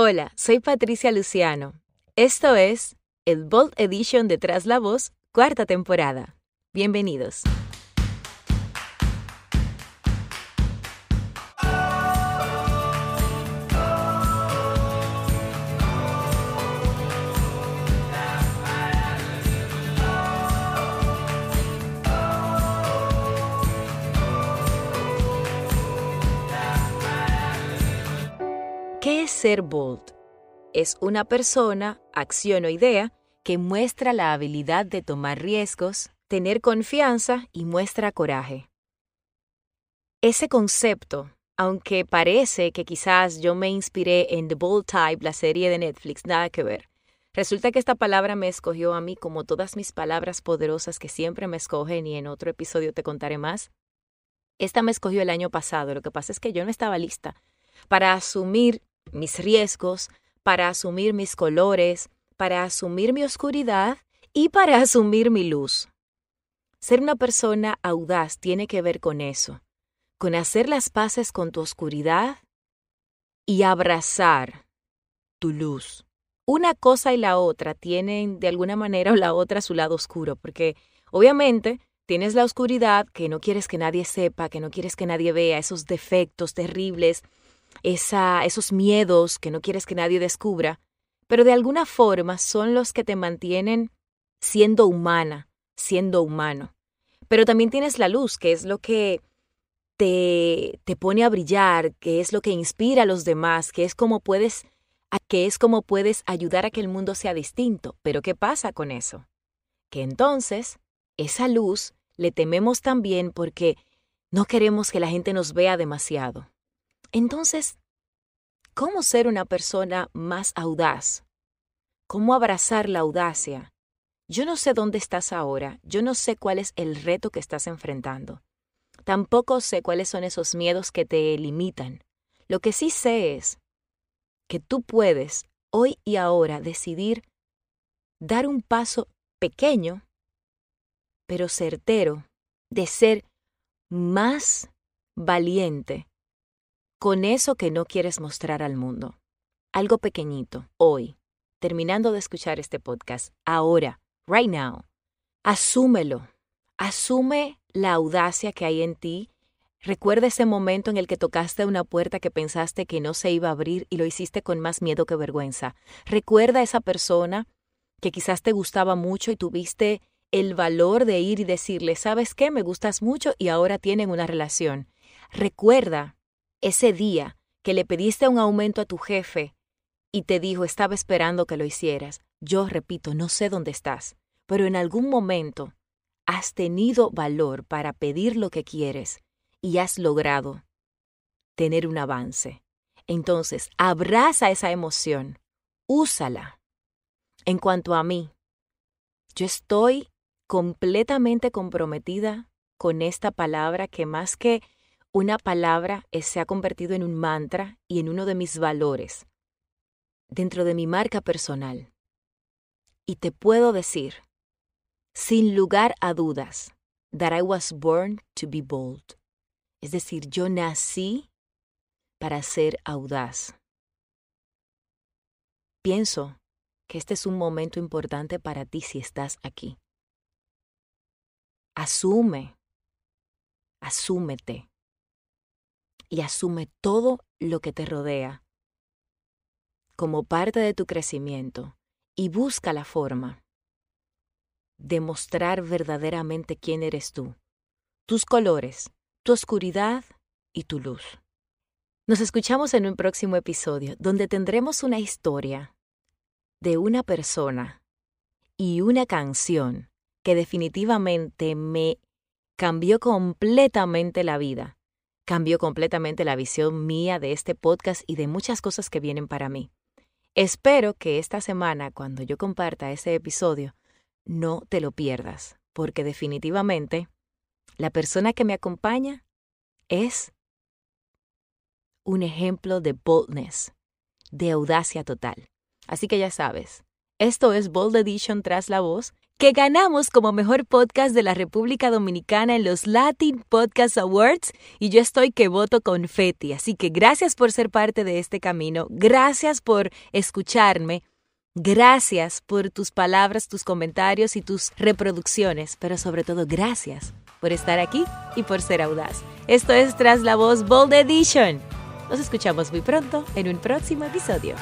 Hola, soy Patricia Luciano. Esto es el Bold Edition de Tras la Voz, cuarta temporada. Bienvenidos. Ser bold? Es una persona, acción o idea que muestra la habilidad de tomar riesgos, tener confianza y muestra coraje. Ese concepto, aunque parece que quizás yo me inspiré en The Bold Type, la serie de Netflix, nada que ver. Resulta que esta palabra me escogió a mí como todas mis palabras poderosas que siempre me escogen y en otro episodio te contaré más. Esta me escogió el año pasado, lo que pasa es que yo no estaba lista para asumir mis riesgos, para asumir mis colores, para asumir mi oscuridad y para asumir mi luz. Ser una persona audaz tiene que ver con eso, con hacer las paces con tu oscuridad y abrazar tu luz. Una cosa y la otra tienen de alguna manera o la otra su lado oscuro, porque obviamente tienes la oscuridad que no quieres que nadie sepa, que no quieres que nadie vea, esos defectos terribles, esa, esos miedos que no quieres que nadie descubra, pero de alguna forma son los que te mantienen siendo humana, siendo humano. Pero también tienes la luz, que es lo que te, te pone a brillar, que es lo que inspira a los demás, que es como puedes que es como puedes ayudar a que el mundo sea distinto. Pero ¿qué pasa con eso? Que entonces esa luz le tememos también porque no queremos que la gente nos vea demasiado. Entonces, ¿cómo ser una persona más audaz? ¿Cómo abrazar la audacia? Yo no sé dónde estás ahora, yo no sé cuál es el reto que estás enfrentando. Tampoco sé cuáles son esos miedos que te limitan. Lo que sí sé es que tú puedes, hoy y ahora, decidir dar un paso pequeño, pero certero, de ser más valiente con eso que no quieres mostrar al mundo. Algo pequeñito, hoy, terminando de escuchar este podcast, ahora, right now. Asúmelo. Asume la audacia que hay en ti. Recuerda ese momento en el que tocaste una puerta que pensaste que no se iba a abrir y lo hiciste con más miedo que vergüenza. Recuerda a esa persona que quizás te gustaba mucho y tuviste el valor de ir y decirle, ¿sabes qué? Me gustas mucho y ahora tienen una relación. Recuerda ese día que le pediste un aumento a tu jefe y te dijo estaba esperando que lo hicieras, yo repito, no sé dónde estás, pero en algún momento has tenido valor para pedir lo que quieres y has logrado tener un avance. Entonces, abraza esa emoción, úsala. En cuanto a mí, yo estoy completamente comprometida con esta palabra que más que una palabra se ha convertido en un mantra y en uno de mis valores dentro de mi marca personal. Y te puedo decir, sin lugar a dudas, that I was born to be bold. Es decir, yo nací para ser audaz. Pienso que este es un momento importante para ti si estás aquí. Asume, asúmete y asume todo lo que te rodea como parte de tu crecimiento y busca la forma de mostrar verdaderamente quién eres tú, tus colores, tu oscuridad y tu luz. Nos escuchamos en un próximo episodio donde tendremos una historia de una persona y una canción que definitivamente me cambió completamente la vida cambió completamente la visión mía de este podcast y de muchas cosas que vienen para mí. Espero que esta semana, cuando yo comparta ese episodio, no te lo pierdas, porque definitivamente la persona que me acompaña es un ejemplo de boldness, de audacia total. Así que ya sabes, esto es Bold Edition tras la voz que ganamos como mejor podcast de la República Dominicana en los Latin Podcast Awards y yo estoy que voto confeti. Así que gracias por ser parte de este camino, gracias por escucharme. Gracias por tus palabras, tus comentarios y tus reproducciones, pero sobre todo gracias por estar aquí y por ser audaz. Esto es Tras la Voz Bold Edition. Nos escuchamos muy pronto en un próximo episodio.